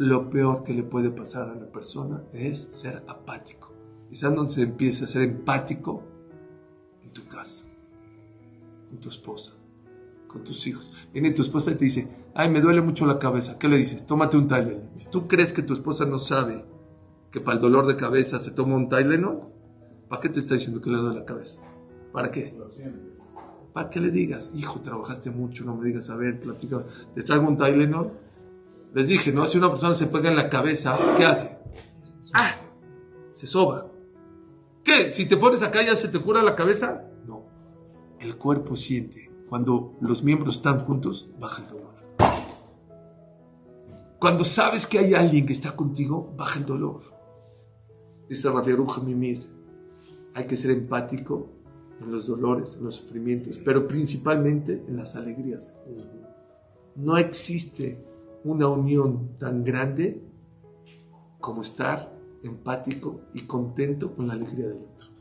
lo peor que le puede pasar a la persona es ser apático. ¿Y sabes dónde se empieza a ser empático? En tu casa, con tu esposa, con tus hijos. Viene tu esposa y te dice, ay, me duele mucho la cabeza. ¿Qué le dices? Tómate un Tylenol. Si tú crees que tu esposa no sabe que para el dolor de cabeza se toma un Tylenol, ¿para qué te está diciendo que le duele la cabeza? ¿Para qué? Para que le digas, hijo, trabajaste mucho, no me digas, a ver, platica, te traigo un Tylenol les dije, ¿no? Si una persona se pega en la cabeza, ¿qué hace? ¡Ah! Se soba. ¿Qué? Si te pones acá ya se te cura la cabeza? No. El cuerpo siente. Cuando los miembros están juntos, baja el dolor. Cuando sabes que hay alguien que está contigo, baja el dolor. Dice Rabbi Mimir, hay que ser empático en los dolores, en los sufrimientos, pero principalmente en las alegrías. No existe una unión tan grande como estar empático y contento con la alegría del otro.